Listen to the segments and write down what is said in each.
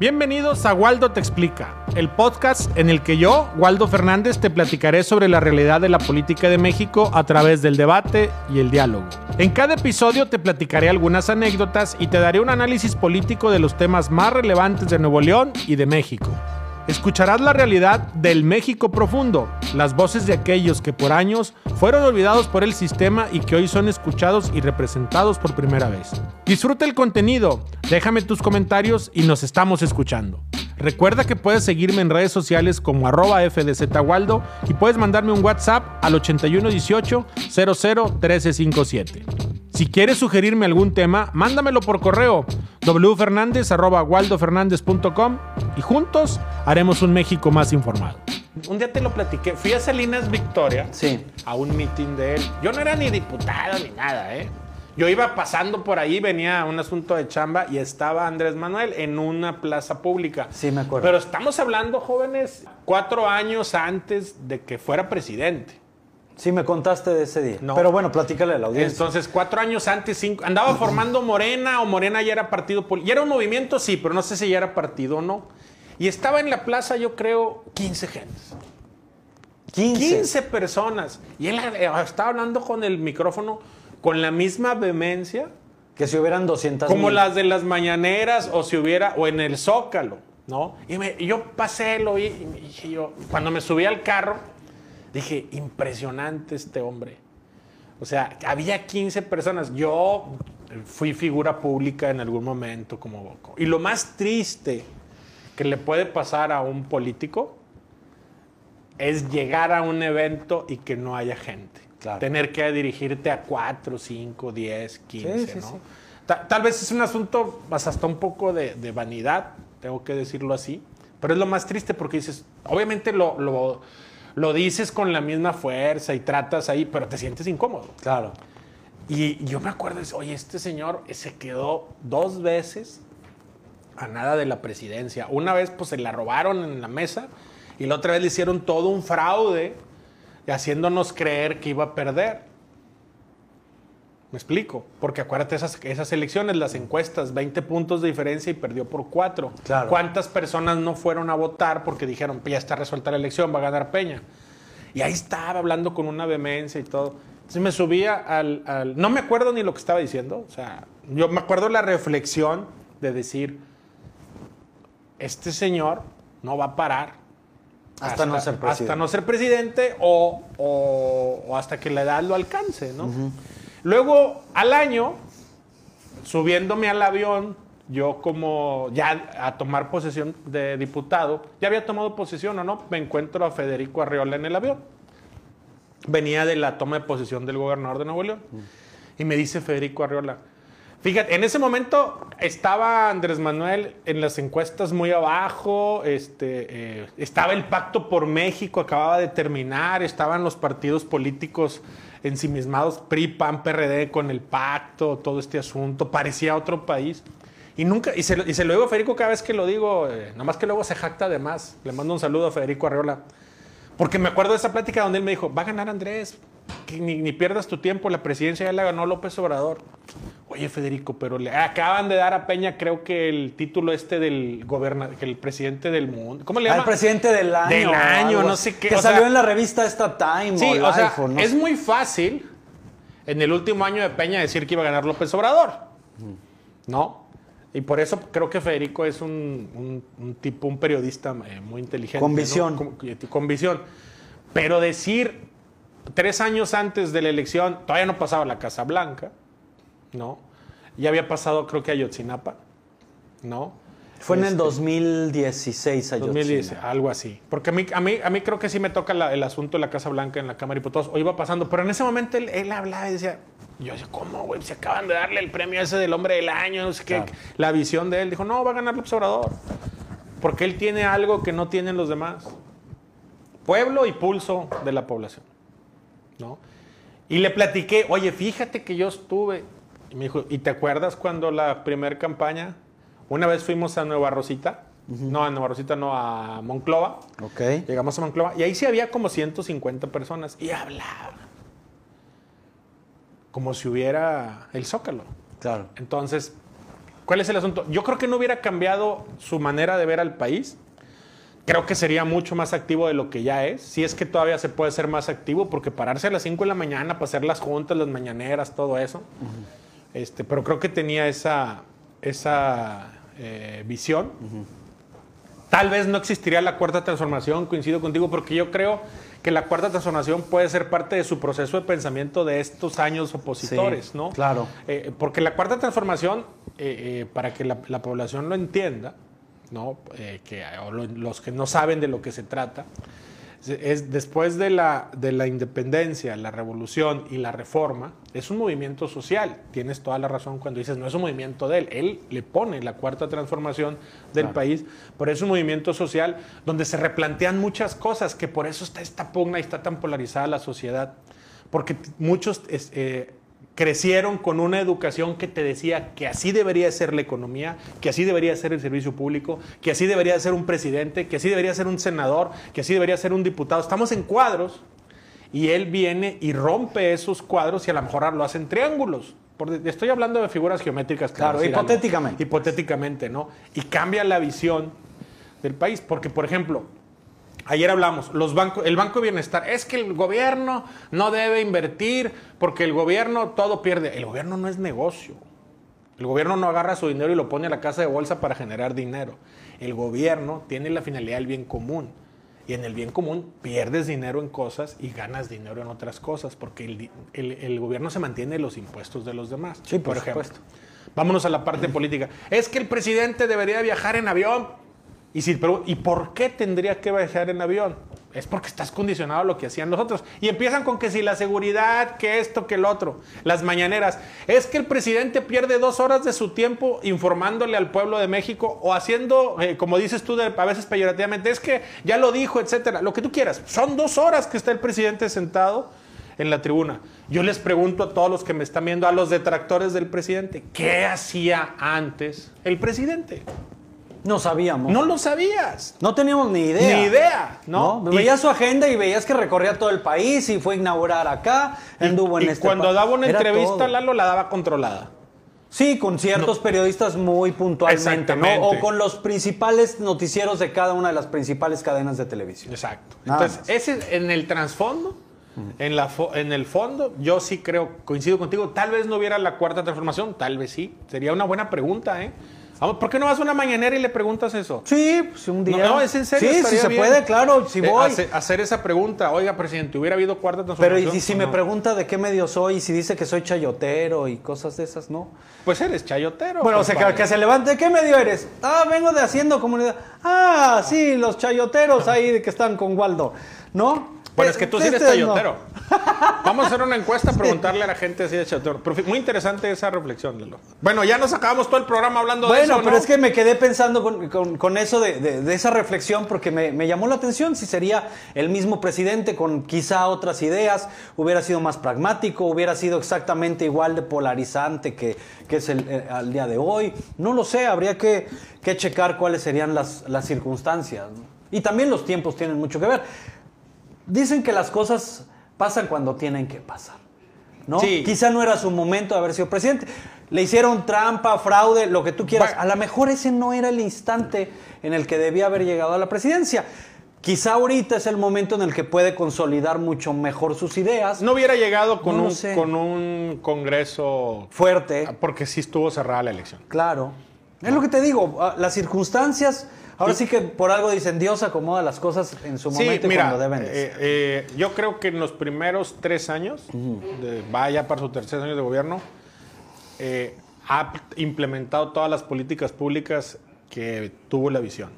Bienvenidos a Waldo Te Explica, el podcast en el que yo, Waldo Fernández, te platicaré sobre la realidad de la política de México a través del debate y el diálogo. En cada episodio te platicaré algunas anécdotas y te daré un análisis político de los temas más relevantes de Nuevo León y de México. Escucharás la realidad del México profundo, las voces de aquellos que por años fueron olvidados por el sistema y que hoy son escuchados y representados por primera vez. Disfruta el contenido, déjame tus comentarios y nos estamos escuchando. Recuerda que puedes seguirme en redes sociales como arroba fdzwaldo y puedes mandarme un WhatsApp al 8118 001357. Si quieres sugerirme algún tema, mándamelo por correo wfernandez.waldofernandez.com y juntos haremos un México más informado. Un día te lo platiqué. Fui a Salinas Victoria Sí. a un meeting de él. Yo no era ni diputado ni nada, ¿eh? Yo iba pasando por ahí, venía un asunto de chamba y estaba Andrés Manuel en una plaza pública. Sí, me acuerdo. Pero estamos hablando, jóvenes, cuatro años antes de que fuera presidente. Sí, me contaste de ese día. No. Pero bueno, platícale a la audiencia. Entonces, cuatro años antes, cinco, andaba formando Morena o Morena ya era partido político. Ya era un movimiento, sí, pero no sé si ya era partido o no. Y estaba en la plaza, yo creo, 15 gentes. 15. 15 personas. Y él eh, estaba hablando con el micrófono con la misma vehemencia Que si hubieran 200 como mil. las de las mañaneras o si hubiera, o en el Zócalo, ¿no? Y, me- yo pasé, lo vi, y me dije yo, cuando me subí al carro, dije, impresionante este hombre. O sea, había 15 personas. Yo fui figura pública en algún momento como... Y lo más triste que le puede pasar a un político es llegar a un evento y que no haya gente. Claro. Tener que dirigirte a 4, 5, 10, 15, Sí, sí, ¿no? sí. Ta- Tal vez es un asunto pues, hasta un poco de, de vanidad, tengo que decirlo así, pero es lo más triste porque dices, obviamente lo, lo, lo dices con la misma fuerza y tratas ahí, pero te sientes incómodo. Claro. Y yo me acuerdo, oye, este señor se quedó dos veces a nada de la presidencia. Una vez pues se la robaron en la mesa y la otra vez le hicieron todo un fraude haciéndonos creer que iba a perder. Me explico, porque acuérdate esas, esas elecciones, las encuestas, 20 puntos de diferencia y perdió por 4. Claro. ¿Cuántas personas no fueron a votar porque dijeron, "Pues ya está resuelta la elección, va a ganar Peña? Y ahí estaba hablando con una vehemencia y todo. Entonces me subía al, al- No me acuerdo ni lo que estaba diciendo. O sea, yo me acuerdo la reflexión de decir, este señor no va a parar. Hasta no ser presidente. Hasta no ser presidente o, o- o hasta que la edad lo alcance, ¿no? Luego, al año, subiéndome al avión, yo como ya a tomar posesión de diputado, ya había tomado posesión o no, me encuentro a Federico Arriola en el avión. Venía de la toma de posesión del gobernador de Nuevo León. Y me dice Federico Arriola, fíjate, en ese momento estaba Andrés Manuel en las encuestas muy abajo, este, eh, estaba el Pacto por México, acababa de terminar, estaban los partidos políticos ensimismados, PRI, PAN, PRD, con el pacto, todo este asunto, parecía otro país. Y nunca, y se, lo- digo a Federico cada vez que lo digo, eh, nada más que luego se jacta de más. Le mando un saludo a Federico Arreola. Porque me acuerdo de esa plática donde él me dijo, va a ganar Andrés, ni pierdas tu tiempo, la presidencia ya la ganó López Obrador. Oye, Federico, pero le acaban de dar a Peña, creo que el título este del gobernador, que el presidente del mundo. ¿Cómo le Al llama? presidente del año. Del año, algo no sé qué, Que o sea- salió en la revista esta Time Sí, o, o sea, no es sé. muy fácil en el último año de Peña decir que iba a ganar López Obrador. ¿No? Y por eso creo que Federico es un, un- un tipo, un periodista eh, muy inteligente. Con ¿no? visión. Con, con visión. Pero decir tres años antes de la elección, todavía no pasaba la Casa Blanca, ¿no? Ya había pasado, creo que a Yotzinapa, ¿no? Fue en el Este, 2016 Ayotzinapa. 2010, algo así. Porque a mí, a mí, a mí creo que sí me toca la- el asunto de la Casa Blanca en la Cámara de Diputados. O iba pasando, pero en ese momento él, él hablaba y decía, yo decía, ¿cómo, güey? Se acaban de darle el premio ese del hombre del año, no sé qué. Claro. La visión de él. Dijo, no, va a ganar López Obrador. Porque él tiene algo que no tienen los demás. Pueblo y pulso de la población. ¿No? Y le platiqué, oye, fíjate que yo estuve. Y me dijo, ¿y te acuerdas cuando la primera campaña, una vez fuimos a Nueva Rosita? No, a Nueva Rosita, no, a Monclova. Ok. Llegamos a Monclova y ahí sí había como 150 personas y hablaban. Como si hubiera el Zócalo. Claro. Entonces, ¿Cuál es el asunto? Yo creo que no hubiera cambiado su manera de ver al país. Creo que sería mucho más activo de lo que ya es. Si es que todavía se puede ser más activo, porque pararse a las 5 de la mañana para hacer las juntas, las mañaneras, todo eso. Este, pero creo que tenía esa, esa eh, visión. Tal vez no existiría la cuarta transformación, coincido contigo, porque yo creo que la cuarta transformación puede ser parte de su proceso de pensamiento de estos años opositores, Sí, ¿no? claro. Eh, porque la cuarta transformación, eh, para que la, la población lo entienda, ¿no? Que, o lo- los que no saben de lo que se trata, es, es después de la, de la independencia, la revolución y la reforma, es un movimiento social. Tienes toda la razón cuando dices, no es un movimiento de él, él le pone la cuarta transformación del país, pero es un movimiento social donde se replantean muchas cosas, que por eso está esta pugna y está tan polarizada la sociedad, porque muchos... es- eh, crecieron con una educación que te decía que así debería ser la economía, que así debería ser el servicio público, que así debería ser un presidente, que así debería ser un senador, que así debería ser un diputado. Estamos en cuadros y él viene y rompe esos cuadros y a lo mejor lo hace en triángulos. Estoy hablando de figuras geométricas. Claro, algo. hipotéticamente. Hipotéticamente, ¿no? Y cambia la visión del país. Porque, por ejemplo, Ayer hablamos, los bancos, el Banco de Bienestar, es que el gobierno no debe invertir porque el gobierno todo pierde. El gobierno no es negocio. El gobierno no agarra su dinero y lo pone a la casa de bolsa para generar dinero. El gobierno tiene la finalidad del bien común. Y en el bien común pierdes dinero en cosas y ganas dinero en otras cosas, porque el, el- el gobierno se mantiene los impuestos de los demás. Sí, por supuesto. Vámonos a la parte política. Es que el presidente debería viajar en avión. Y, pero, ¿Y por qué tendría que viajar en avión? Es porque estás condicionado a lo que hacían los otros. Y empiezan con que si la seguridad, que esto, que el otro. Las mañaneras. Es que el presidente pierde dos horas de su tiempo informándole al pueblo de México o haciendo, eh, como dices tú a veces peyorativamente, es que ya lo dijo, etcétera. Lo que tú quieras. Son dos horas que está el presidente sentado en la tribuna. Yo les pregunto a todos los que me están viendo, a los detractores del presidente, ¿qué hacía antes el presidente? No sabíamos. No lo sabías. No teníamos ni idea. Ni idea, ¿no? ¿no? Y- Veías su agenda y veías que recorría todo el país y fue a inaugurar acá, anduvo en y este cuando daba una Era entrevista, todo. Lalo la daba controlada. Sí, con ciertos periodistas muy puntualmente, ¿no? O con los principales noticieros de cada una de las principales cadenas de televisión. Exacto. Nada Entonces, más. ese en el trasfondo, en, la en el fondo, yo sí creo, coincido contigo, tal vez no hubiera la cuarta transformación, tal vez sí. Sería una buena pregunta, ¿eh? Vamos, ¿Por qué no vas a una mañanera y le preguntas eso? Sí, pues un día. No, no, es en serio. Sí, estaría se bien. puede, claro, si Eh, voy. hace- hacer esa pregunta, oiga, presidente, ¿hubiera habido cuarta Pero transformación? y si me no? pregunta de qué medio soy y si dice que soy chayotero y cosas de esas, ¿no? Pues eres chayotero. Bueno, o sea, que, se levante, ¿de qué medio eres? Ah, vengo de Haciendo Comunidad. Ah, sí, los chayoteros ahí que están con Waldo, ¿no? Bueno, es que tú sí eres Este no. chayotero. Vamos a hacer una encuesta, preguntarle a la gente si es chayotero. Muy interesante esa reflexión, Lalo. Bueno, ya nos acabamos todo el programa hablando de eso, Bueno, pero ¿no? es que me quedé pensando con, con- con eso de, de- de esa reflexión porque me, me llamó la atención si sería el mismo presidente con quizá otras ideas, hubiera sido más pragmático, hubiera sido exactamente igual de polarizante que, que es el, eh, al día de hoy. No lo sé, habría que, que checar cuáles serían las, las circunstancias. Y también los tiempos tienen mucho que ver. Dicen que las cosas pasan cuando tienen que pasar. ¿no? Sí. Quizá no era su momento de haber sido presidente. Le hicieron trampa, fraude, lo que tú quieras. Bueno. A lo mejor ese no era el instante en el que debía haber llegado a la presidencia. Quizá ahorita es el momento en el que puede consolidar mucho mejor sus ideas. No hubiera llegado con, No un, sé. con un congreso Fuerte, porque sí estuvo cerrada la elección. claro. Es lo que te digo, ah, las circunstancias, ahora sí que por algo dicen Dios acomoda las cosas en su Sí, momento y mira, cuando deben de eh, eh, yo creo que en los primeros tres años, de- vaya para sus tercer años de gobierno, eh, ha implementado todas las políticas públicas que tuvo la visión.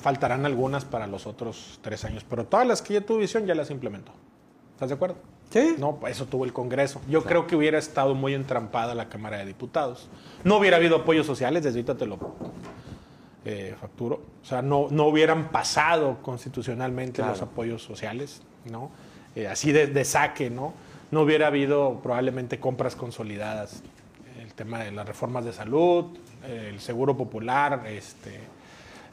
Faltarán algunas para los otros tres años, pero todas las que ya tuvo visión ya las implementó. ¿Estás de acuerdo? Sí. No, eso tuvo el Congreso. Yo creo que hubiera estado muy entrampada la Cámara de Diputados. No hubiera habido apoyos sociales, desde ahorita te lo eh, facturo. O sea, no, no hubieran pasado constitucionalmente Claro. los apoyos sociales, ¿no? Eh, así de, de saque, ¿no? No hubiera habido probablemente compras consolidadas. El tema de las reformas de salud, el seguro popular, este,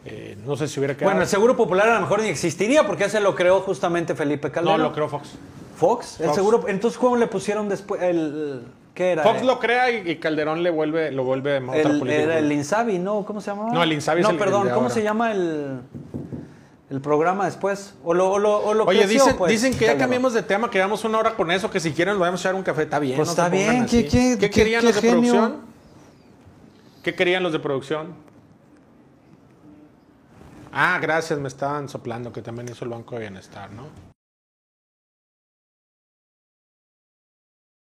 eh, no sé si hubiera quedado. Bueno, el Seguro Popular a lo mejor ni existiría porque ese lo creó justamente Felipe no, Calderón. lo creo Fox. Fox, el seguro. Entonces, ¿cómo le pusieron después el, ¿Qué era? Fox lo crea y, y Calderón le vuelve, lo vuelve otra el, política. era el Insabi, ¿no? ¿Cómo se llamaba? No, el Insabi es No, el- perdón, el de ¿cómo ahora. se llama el, el programa después? O lo, o lo, o lo Oye, creció, dicen, pues, dicen que ya cambiamos de tema, que llevamos una hora con eso, que si quieren lo vamos a echar un café. Está bien. Pues no está bien. ¿qué- qué- qué- querían qué los de genio? producción? ¿Qué querían los de producción? Ah, gracias, me estaban soplando que también hizo el Banco de Bienestar, ¿no?